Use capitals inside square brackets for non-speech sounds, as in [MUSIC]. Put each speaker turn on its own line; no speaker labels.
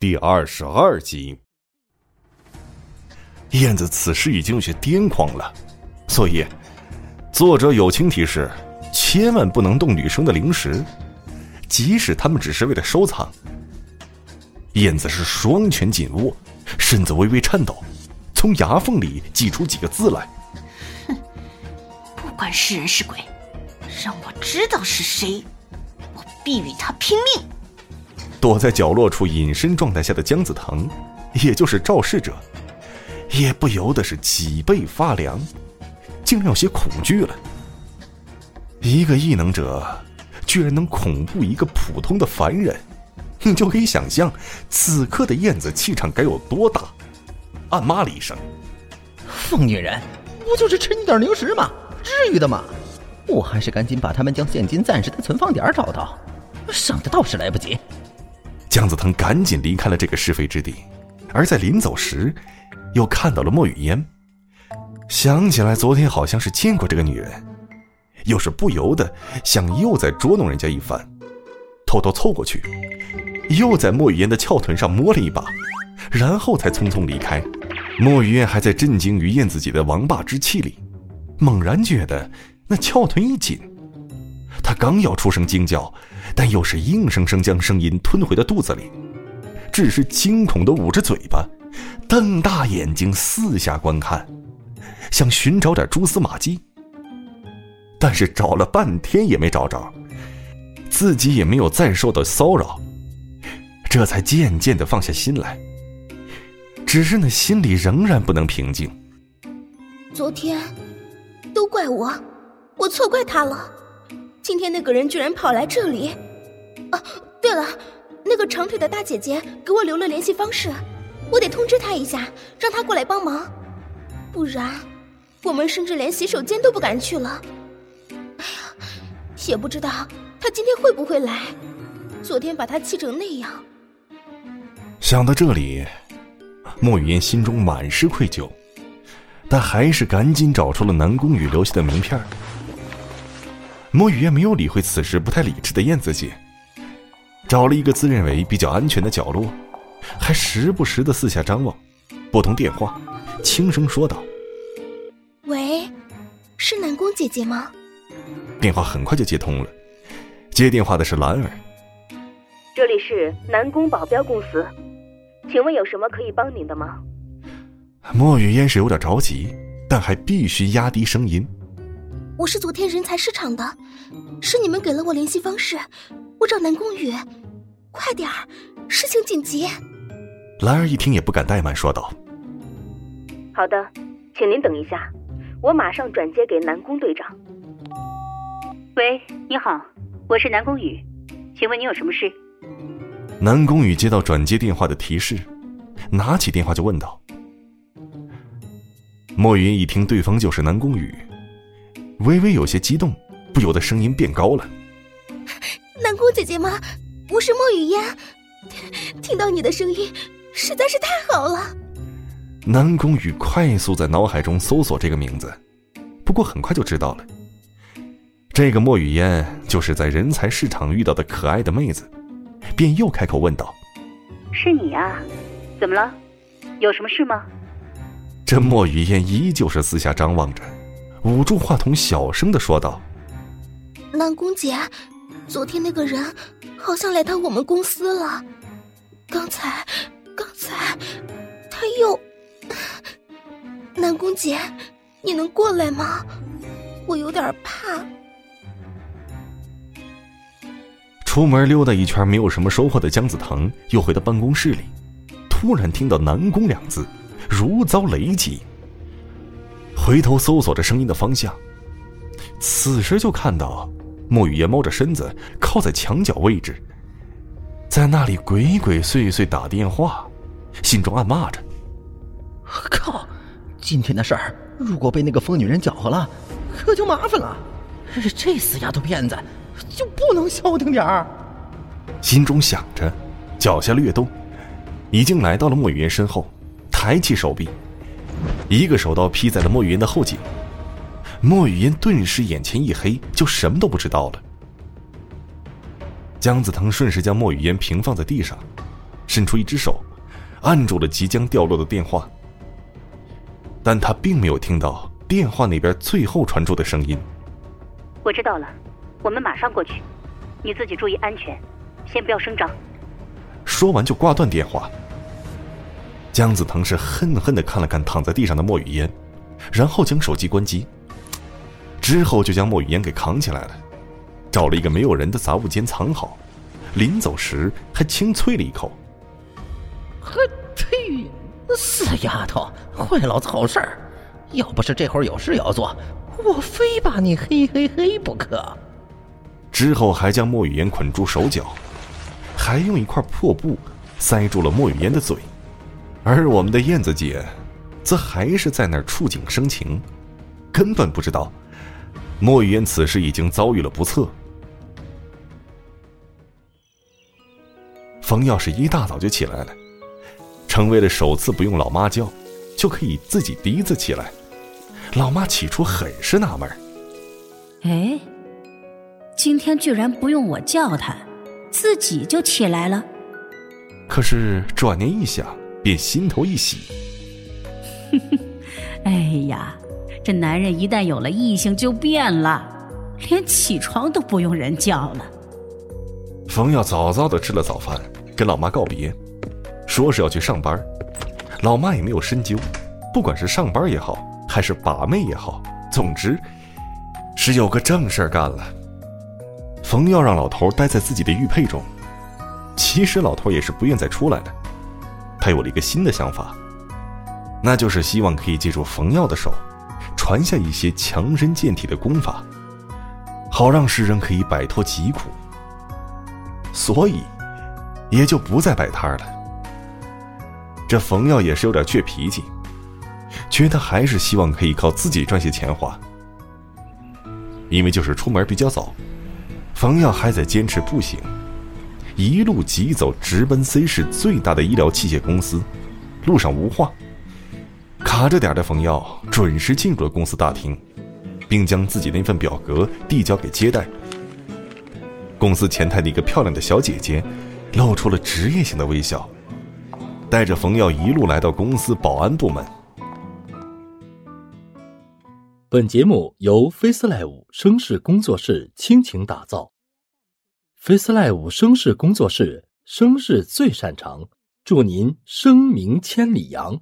第二十二集。燕子此时已经有些癫狂了，所以作者友情提示：千万不能动女生的零食，即使他们只是为了收藏。燕子是双拳紧握，身子微微颤抖，从牙缝里挤出几个字来：“
哼，不管是人是鬼，让我知道是谁，我必与他拼命。”
躲在角落处隐身状态下的姜子腾，也就是肇事者。也不由得是脊背发凉，竟然有些恐惧了。一个异能者，居然能恐怖一个普通的凡人，你就可以想象此刻的燕子气场该有多大。暗骂了一声：“
疯女人，不就是吃你点零食吗？至于的吗？我还是赶紧把他们将现金暂时的存放点找到，省得到时来不及。”
姜子腾赶紧离开了这个是非之地，而在临走时。又看到了莫雨嫣，想起来昨天好像是见过这个女人，又是不由得想又再捉弄人家一番，偷偷凑过去，又在莫雨嫣的翘臀上摸了一把，然后才匆匆离开。莫雨嫣还在震惊于燕子姐的王霸之气里，猛然觉得那翘臀一紧，她刚要出声惊叫，但又是硬生生将声音吞回了肚子里，只是惊恐的捂着嘴巴。瞪大眼睛四下观看，想寻找点蛛丝马迹，但是找了半天也没找着，自己也没有再受到骚扰，这才渐渐的放下心来。只是那心里仍然不能平静。
昨天，都怪我，我错怪他了。今天那个人居然跑来这里。啊，对了，那个长腿的大姐姐给我留了联系方式。我得通知她一下，让她过来帮忙，不然我们甚至连洗手间都不敢去了。哎呀，也不知道他今天会不会来。昨天把他气成那样。
想到这里，莫雨嫣心中满是愧疚，但还是赶紧找出了南宫羽留下的名片。莫雨嫣没有理会此时不太理智的燕子姐，找了一个自认为比较安全的角落。还时不时的四下张望，拨通电话，轻声说道：“
喂，是南宫姐姐吗？”
电话很快就接通了，接电话的是兰儿。
这里是南宫保镖公司，请问有什么可以帮您的吗？
莫雨嫣是有点着急，但还必须压低声音：“
我是昨天人才市场的，是你们给了我联系方式，我找南宫羽，快点儿，事情紧急。”
兰儿一听也不敢怠慢，说道：“
好的，请您等一下，我马上转接给南宫队长。喂，你好，我是南宫羽，请问你有什么事？”
南宫羽接到转接电话的提示，拿起电话就问道：“莫云一听对方就是南宫羽，微微有些激动，不由得声音变高了：“ [LAUGHS]
南宫姐姐吗？我是莫雨嫣，[LAUGHS] 听到你的声音。”实在是太好了。
南宫羽快速在脑海中搜索这个名字，不过很快就知道了，这个莫雨嫣就是在人才市场遇到的可爱的妹子，便又开口问道：“
是你啊？怎么了？有什么事吗？”
这莫雨嫣依旧是四下张望着，捂住话筒小声的说道：“
南宫姐，昨天那个人好像来到我们公司了，刚才。”刚才他又，南宫姐，你能过来吗？我有点怕。
出门溜达一圈没有什么收获的姜子腾，又回到办公室里，突然听到“南宫”两字，如遭雷击。回头搜索着声音的方向，此时就看到莫雨嫣猫着身子靠在墙角位置，在那里鬼鬼祟祟打电话。心中暗骂着：“
靠！今天的事儿，如果被那个疯女人搅和了，可就麻烦了。这死丫头片子，就不能消停点儿？”
心中想着，脚下略动，已经来到了莫雨烟身后，抬起手臂，一个手刀劈在了莫雨烟的后颈。莫雨嫣顿时眼前一黑，就什么都不知道了。姜子腾顺势将莫雨嫣平放在地上。伸出一只手，按住了即将掉落的电话，但他并没有听到电话那边最后传出的声音。
我知道了，我们马上过去，你自己注意安全，先不要声张。
说完就挂断电话。姜子腾是恨恨的看了看躺在地上的莫雨嫣，然后将手机关机，之后就将莫雨嫣给扛起来了，找了一个没有人的杂物间藏好，临走时还轻啐了一口。
呵，呸！死丫头，坏老子好事儿！要不是这会儿有事要做，我非把你嘿嘿嘿不可。
之后还将莫雨嫣捆住手脚，还用一块破布塞住了莫雨嫣的嘴，而我们的燕子姐，则还是在那儿触景生情，根本不知道莫雨嫣此时已经遭遇了不测。冯耀是一大早就起来了。成为了首次不用老妈叫，就可以自己鼻子起来。老妈起初很是纳闷
哎，今天居然不用我叫他，自己就起来了。
可是转念一想，便心头一喜。[LAUGHS]
哎呀，这男人一旦有了异性就变了，连起床都不用人叫了。
冯耀早早的吃了早饭，跟老妈告别。说是要去上班，老妈也没有深究。不管是上班也好，还是把妹也好，总之是有个正事儿干了。冯耀让老头待在自己的玉佩中，其实老头也是不愿再出来的。他有了一个新的想法，那就是希望可以借助冯耀的手，传下一些强身健体的功法，好让世人可以摆脱疾苦。所以，也就不再摆摊了。这冯耀也是有点倔脾气，觉得还是希望可以靠自己赚些钱花。因为就是出门比较早，冯耀还在坚持步行，一路疾走，直奔 C 市最大的医疗器械公司。路上无话，卡着点的冯耀准时进入了公司大厅，并将自己那份表格递交给接待。公司前台的一个漂亮的小姐姐，露出了职业性的微笑。带着冯耀一路来到公司保安部门。
本节目由 FaceLive 声势工作室倾情打造，FaceLive 声势工作室声势最擅长，祝您声名千里扬。